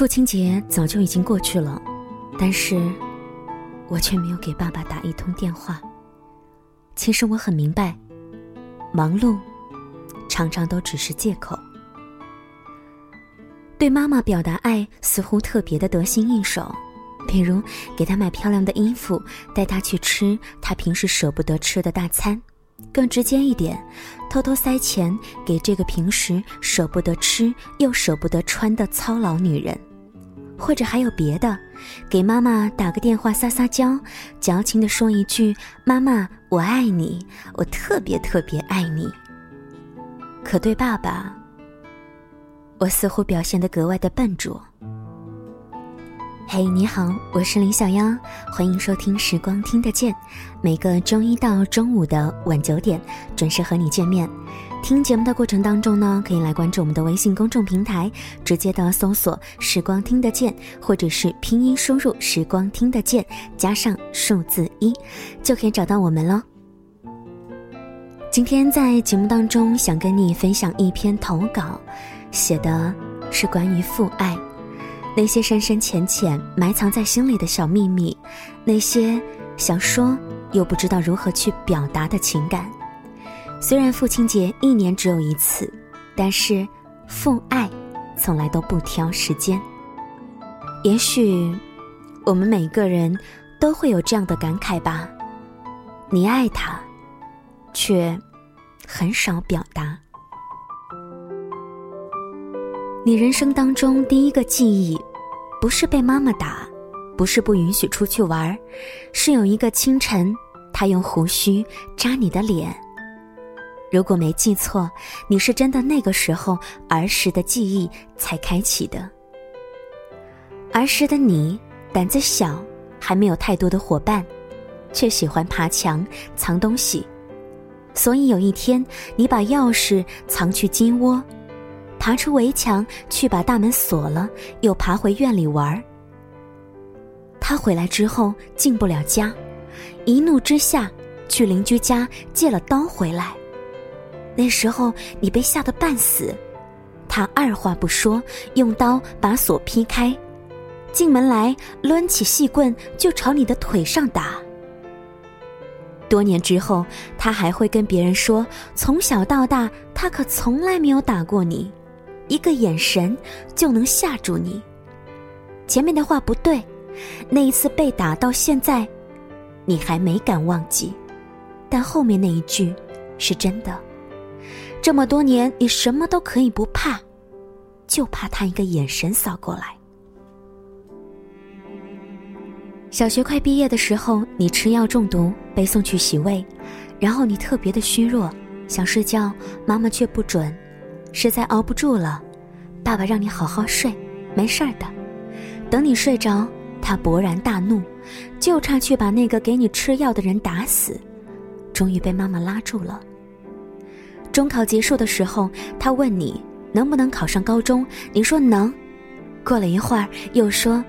父亲节早就已经过去了，但是，我却没有给爸爸打一通电话。其实我很明白，忙碌，常常都只是借口。对妈妈表达爱，似乎特别的得心应手，比如给她买漂亮的衣服，带她去吃她平时舍不得吃的大餐。更直接一点，偷偷塞钱给这个平时舍不得吃又舍不得穿的操劳女人，或者还有别的，给妈妈打个电话撒撒娇，矫情的说一句“妈妈，我爱你，我特别特别爱你”。可对爸爸，我似乎表现得格外的笨拙。嘿，你好，我是林小妖，欢迎收听《时光听得见》，每个周一到周五的晚九点准时和你见面。听节目的过程当中呢，可以来关注我们的微信公众平台，直接的搜索“时光听得见”或者是拼音输入“时光听得见”加上数字一，就可以找到我们喽。今天在节目当中想跟你分享一篇投稿，写的是关于父爱。那些深深浅浅埋藏在心里的小秘密，那些想说又不知道如何去表达的情感。虽然父亲节一年只有一次，但是父爱从来都不挑时间。也许我们每个人都会有这样的感慨吧：你爱他，却很少表达。你人生当中第一个记忆，不是被妈妈打，不是不允许出去玩，是有一个清晨，她用胡须扎你的脸。如果没记错，你是真的那个时候儿时的记忆才开启的。儿时的你胆子小，还没有太多的伙伴，却喜欢爬墙藏东西，所以有一天，你把钥匙藏去金窝。爬出围墙去把大门锁了，又爬回院里玩儿。他回来之后进不了家，一怒之下去邻居家借了刀回来。那时候你被吓得半死，他二话不说用刀把锁劈开，进门来抡起细棍就朝你的腿上打。多年之后，他还会跟别人说，从小到大他可从来没有打过你。一个眼神就能吓住你。前面的话不对，那一次被打到现在，你还没敢忘记，但后面那一句是真的。这么多年，你什么都可以不怕，就怕他一个眼神扫过来。小学快毕业的时候，你吃药中毒被送去洗胃，然后你特别的虚弱，想睡觉，妈妈却不准。实在熬不住了，爸爸让你好好睡，没事儿的。等你睡着，他勃然大怒，就差去把那个给你吃药的人打死。终于被妈妈拉住了。中考结束的时候，他问你能不能考上高中，你说能。过了一会儿又说，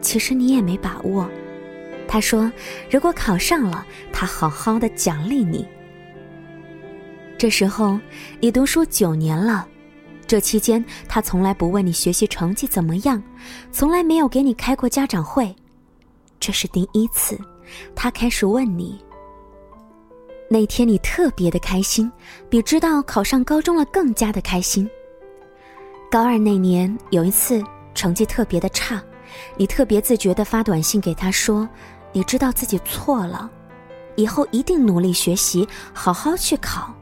其实你也没把握。他说，如果考上了，他好好的奖励你。这时候，你读书九年了，这期间他从来不问你学习成绩怎么样，从来没有给你开过家长会，这是第一次，他开始问你。那天你特别的开心，比知道考上高中了更加的开心。高二那年有一次成绩特别的差，你特别自觉的发短信给他说，你知道自己错了，以后一定努力学习，好好去考。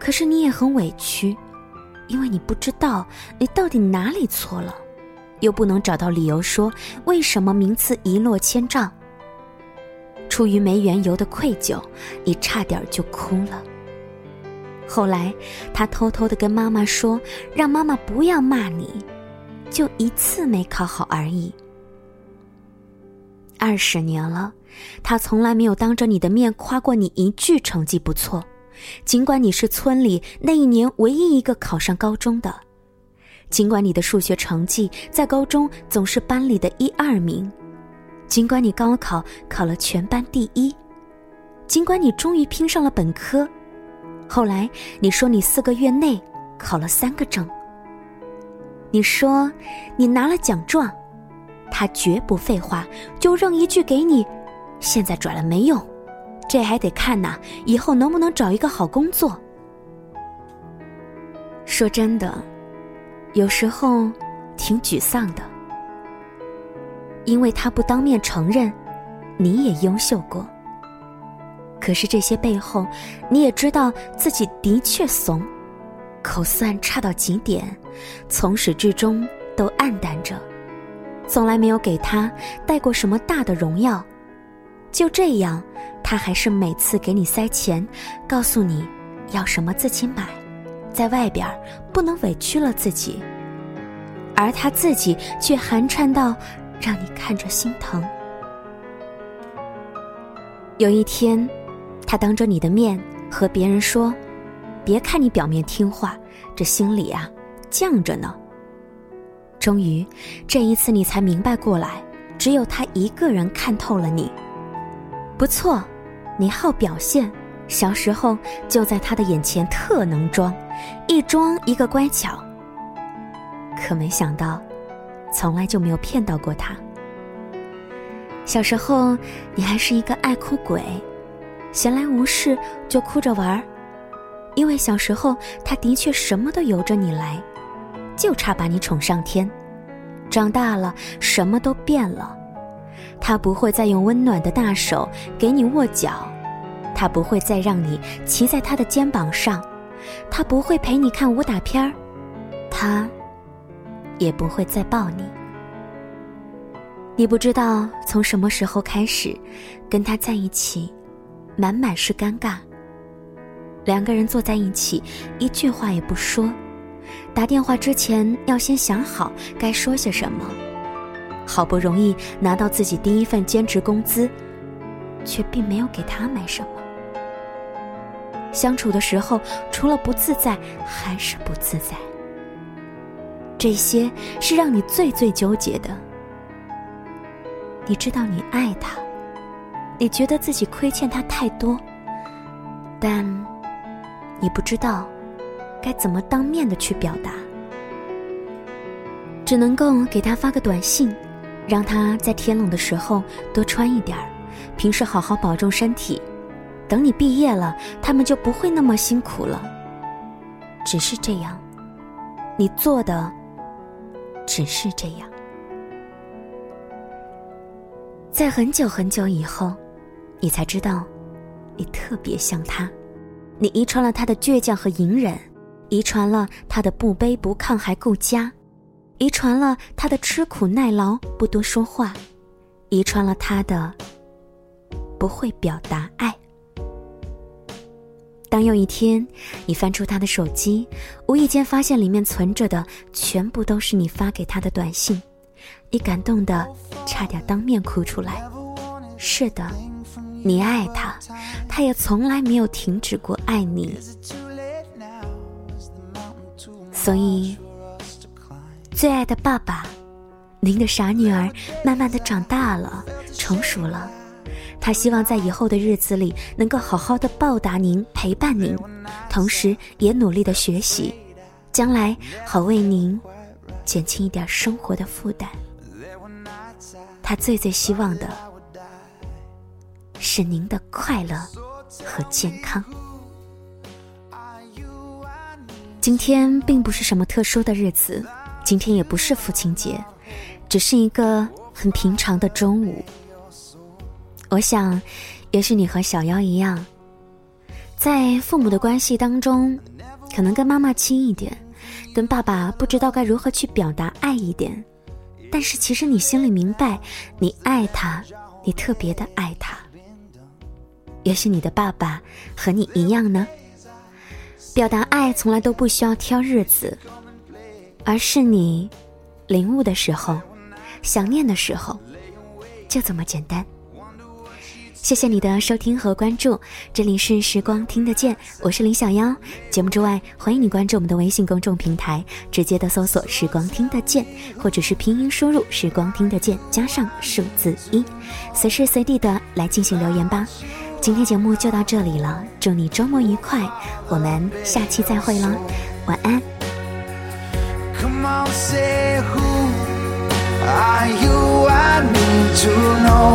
可是你也很委屈，因为你不知道你到底哪里错了，又不能找到理由说为什么名次一落千丈。出于没缘由的愧疚，你差点就哭了。后来他偷偷的跟妈妈说，让妈妈不要骂你，就一次没考好而已。二十年了，他从来没有当着你的面夸过你一句成绩不错。尽管你是村里那一年唯一一个考上高中的，尽管你的数学成绩在高中总是班里的一二名，尽管你高考考了全班第一，尽管你终于拼上了本科，后来你说你四个月内考了三个证，你说你拿了奖状，他绝不废话，就扔一句给你：“现在转了没用，这还得看呐，以后能不能找一个好工作。”说真的，有时候挺沮丧的，因为他不当面承认，你也优秀过。可是这些背后，你也知道自己的确怂，口算差到极点，从始至终都暗淡着，从来没有给他带过什么大的荣耀。就这样，他还是每次给你塞钱，告诉你要什么自己买，在外边不能委屈了自己，而他自己却寒碜到让你看着心疼。有一天。他当着你的面和别人说：“别看你表面听话，这心里啊犟着呢。”终于，这一次你才明白过来，只有他一个人看透了你。不错，你好表现，小时候就在他的眼前特能装，一装一个乖巧。可没想到，从来就没有骗到过他。小时候，你还是一个爱哭鬼。闲来无事就哭着玩儿，因为小时候他的确什么都由着你来，就差把你宠上天。长大了什么都变了，他不会再用温暖的大手给你握脚，他不会再让你骑在他的肩膀上，他不会陪你看武打片儿，他也不会再抱你。你不知道从什么时候开始，跟他在一起。满满是尴尬。两个人坐在一起，一句话也不说，打电话之前要先想好该说些什么。好不容易拿到自己第一份兼职工资，却并没有给他买什么。相处的时候，除了不自在，还是不自在。这些是让你最最纠结的。你知道你爱他。你觉得自己亏欠他太多，但你不知道该怎么当面的去表达，只能够给他发个短信，让他在天冷的时候多穿一点儿，平时好好保重身体。等你毕业了，他们就不会那么辛苦了。只是这样，你做的只是这样，在很久很久以后。你才知道，你特别像他，你遗传了他的倔强和隐忍，遗传了他的不卑不亢还顾家，遗传了他的吃苦耐劳不多说话，遗传了他的不会表达爱。当有一天你翻出他的手机，无意间发现里面存着的全部都是你发给他的短信，你感动的差点当面哭出来。是的。你爱他，他也从来没有停止过爱你。所以，最爱的爸爸，您的傻女儿慢慢的长大了，成熟了。她希望在以后的日子里能够好好的报答您，陪伴您，同时也努力的学习，将来好为您减轻一点生活的负担。他最最希望的。是您的快乐和健康。今天并不是什么特殊的日子，今天也不是父亲节，只是一个很平常的中午。我想，也许你和小妖一样，在父母的关系当中，可能跟妈妈亲一点，跟爸爸不知道该如何去表达爱一点，但是其实你心里明白，你爱他，你特别的爱他。也许你的爸爸和你一样呢，表达爱从来都不需要挑日子，而是你领悟的时候、想念的时候，就这么简单。谢谢你的收听和关注，这里是时光听得见，我是林小妖。节目之外，欢迎你关注我们的微信公众平台，直接的搜索“时光听得见”，或者是拼音输入“时光听得见”加上数字一，随时随地的来进行留言吧。今天节目就到这里了，祝你周末愉快，我们下期再会了，晚安。Say who are you? I need to know.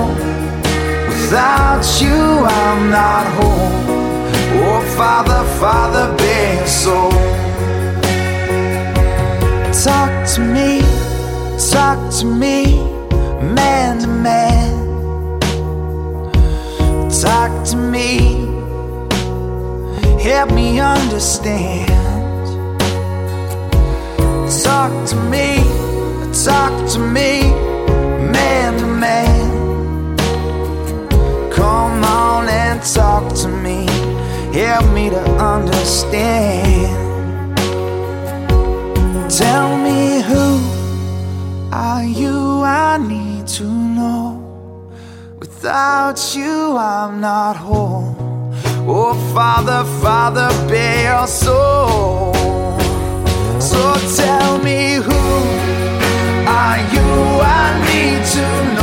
Without you, I'm not home. Oh, Father, Father, your soul. Talk to me, talk to me, man to man. Talk to me, help me understand. Talk to me, talk to me, man to man. Come on and talk to me, help me to understand. Tell me who are you? I need to know. Without you, I'm not whole. Oh, Father, Father, bear your soul. So tell me who are you? I need to know.